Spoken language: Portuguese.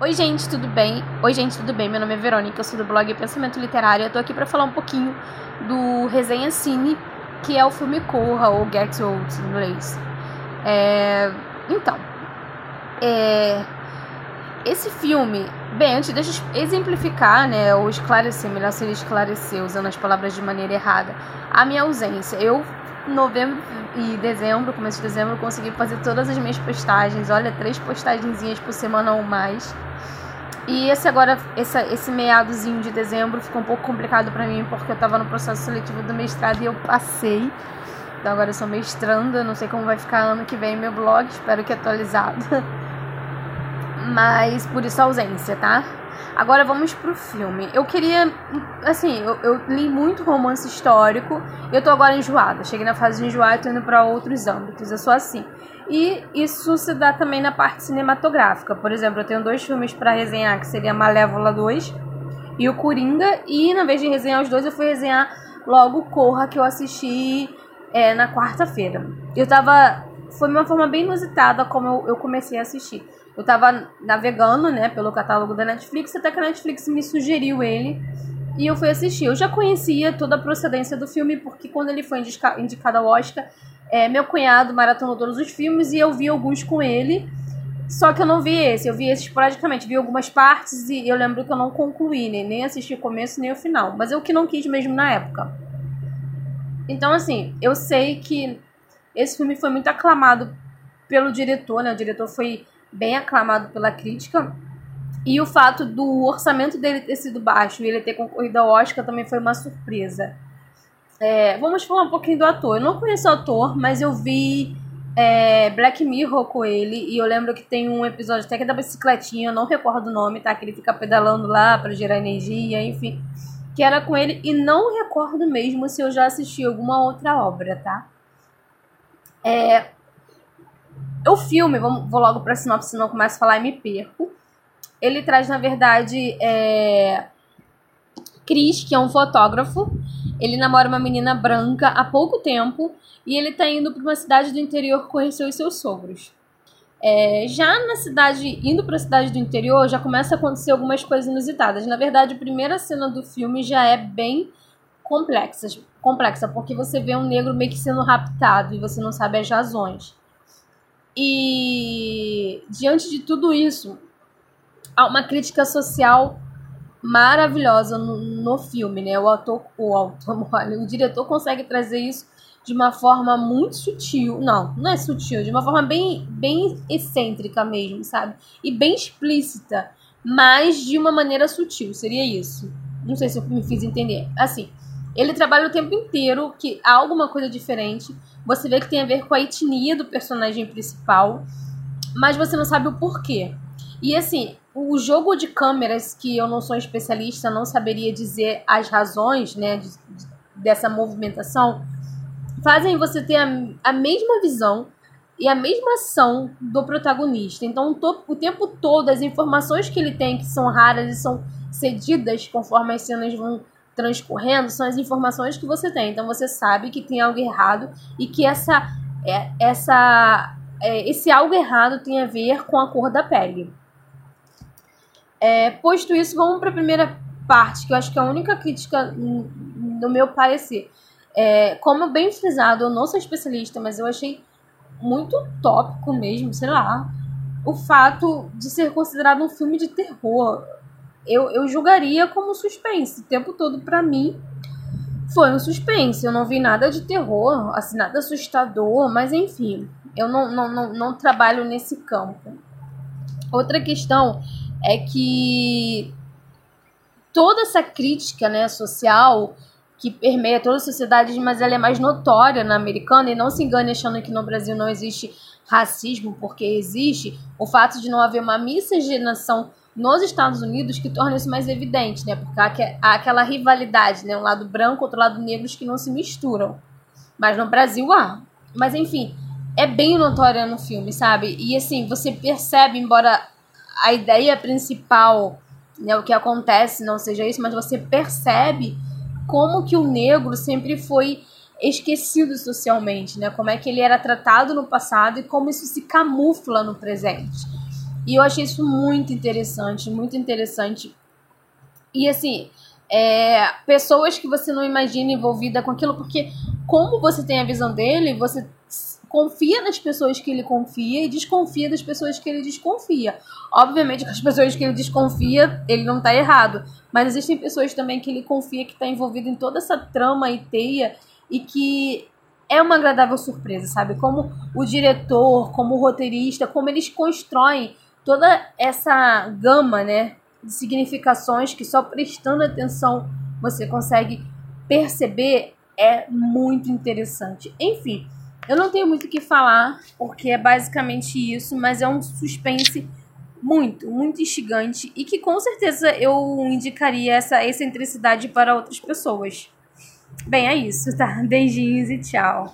Oi, gente, tudo bem? Oi, gente, tudo bem? Meu nome é Verônica, eu sou do blog Pensamento Literário. Eu tô aqui para falar um pouquinho do Resenha Cine, que é o filme Corra, ou Get Old em inglês. É... Então, é... esse filme, bem, antes deixa eu exemplificar, né, ou esclarecer, melhor seria esclarecer, usando as palavras de maneira errada, a minha ausência. Eu novembro e dezembro, começo de dezembro, consegui fazer todas as minhas postagens. Olha, três postagenzinhas por semana ou mais. E esse agora, esse, esse meadozinho de dezembro ficou um pouco complicado para mim, porque eu estava no processo seletivo do mestrado e eu passei. Então agora eu sou mestranda, não sei como vai ficar ano que vem meu blog, espero que atualizado. Mas por isso a ausência, tá? Agora vamos pro filme. Eu queria. Assim, eu, eu li muito romance histórico. Eu tô agora enjoada. Cheguei na fase de enjoar e tô indo pra outros âmbitos. Eu sou assim. E isso se dá também na parte cinematográfica. Por exemplo, eu tenho dois filmes para resenhar, que seria Malévola 2 e o Coringa. E na vez de resenhar os dois, eu fui resenhar logo Corra, que eu assisti é, na quarta-feira. Eu tava. Foi uma forma bem inusitada como eu, eu comecei a assistir. Eu tava navegando, né, pelo catálogo da Netflix, até que a Netflix me sugeriu ele e eu fui assistir. Eu já conhecia toda a procedência do filme, porque quando ele foi indicado ao Oscar, é, meu cunhado maratonou todos os filmes e eu vi alguns com ele. Só que eu não vi esse, eu vi esse esporadicamente, vi algumas partes e eu lembro que eu não concluí, né? nem assisti o começo nem o final. Mas eu que não quis mesmo na época. Então, assim, eu sei que esse filme foi muito aclamado pelo diretor, né? O diretor foi bem aclamado pela crítica. E o fato do orçamento dele ter sido baixo e ele ter concorrido ao Oscar também foi uma surpresa. É, vamos falar um pouquinho do ator. Eu não conheço o ator, mas eu vi é, Black Mirror com ele. E eu lembro que tem um episódio até que é da bicicletinha, eu não recordo o nome, tá? Que ele fica pedalando lá para gerar energia, enfim. Que era com ele. E não recordo mesmo se eu já assisti alguma outra obra, tá? É, o filme, vou logo pra sinopse, senão eu começo a falar e me perco. Ele traz, na verdade, é... Chris, que é um fotógrafo. Ele namora uma menina branca há pouco tempo e ele tá indo para uma cidade do interior conhecer os seus sogros. É, já na cidade, indo para a cidade do interior, já começa a acontecer algumas coisas inusitadas. Na verdade, a primeira cena do filme já é bem complexa, complexa porque você vê um negro meio que sendo raptado e você não sabe as razões. E diante de tudo isso, há uma crítica social maravilhosa no, no filme, né? O autor, o autor, o diretor consegue trazer isso de uma forma muito sutil, não, não é sutil, de uma forma bem, bem excêntrica mesmo, sabe? E bem explícita, mas de uma maneira sutil, seria isso. Não sei se eu me fiz entender. Assim, ele trabalha o tempo inteiro que há alguma coisa diferente. Você vê que tem a ver com a etnia do personagem principal, mas você não sabe o porquê. E assim, o jogo de câmeras, que eu não sou especialista, não saberia dizer as razões né, de, de, dessa movimentação, fazem você ter a, a mesma visão e a mesma ação do protagonista. Então, o tempo todo, as informações que ele tem, que são raras e são cedidas conforme as cenas vão transcorrendo são as informações que você tem. Então você sabe que tem algo errado e que essa, é, essa, é, esse algo errado tem a ver com a cor da pele. É, posto isso, vamos para a primeira parte, que eu acho que é a única crítica, no meu parecer. É, como bem frisado, eu não sou especialista, mas eu achei muito tópico mesmo, sei lá, o fato de ser considerado um filme de terror eu, eu julgaria como suspense. O tempo todo, para mim, foi um suspense. Eu não vi nada de terror, assim, nada assustador, mas enfim, eu não, não, não, não trabalho nesse campo. Outra questão é que toda essa crítica né, social que permeia toda a sociedade, mas ela é mais notória na americana, e não se engane achando que no Brasil não existe racismo, porque existe o fato de não haver uma miscigenação nos Estados Unidos que torna isso mais evidente, né? Porque há, aquela rivalidade, né? Um lado branco, outro lado negro que não se misturam. Mas no Brasil há. Mas enfim, é bem notória no filme, sabe? E assim, você percebe, embora a ideia principal, né, o que acontece não seja isso, mas você percebe como que o negro sempre foi esquecido socialmente, né? Como é que ele era tratado no passado e como isso se camufla no presente. E eu achei isso muito interessante, muito interessante. E assim, é, pessoas que você não imagina envolvida com aquilo, porque como você tem a visão dele, você confia nas pessoas que ele confia e desconfia das pessoas que ele desconfia. Obviamente, com as pessoas que ele desconfia, ele não está errado. Mas existem pessoas também que ele confia que está envolvido em toda essa trama e teia e que é uma agradável surpresa, sabe? Como o diretor, como o roteirista, como eles constroem toda essa gama, né, de significações que só prestando atenção você consegue perceber é muito interessante. Enfim, eu não tenho muito o que falar, porque é basicamente isso, mas é um suspense muito, muito instigante e que com certeza eu indicaria essa excentricidade para outras pessoas. Bem, é isso, tá? Beijinhos e tchau.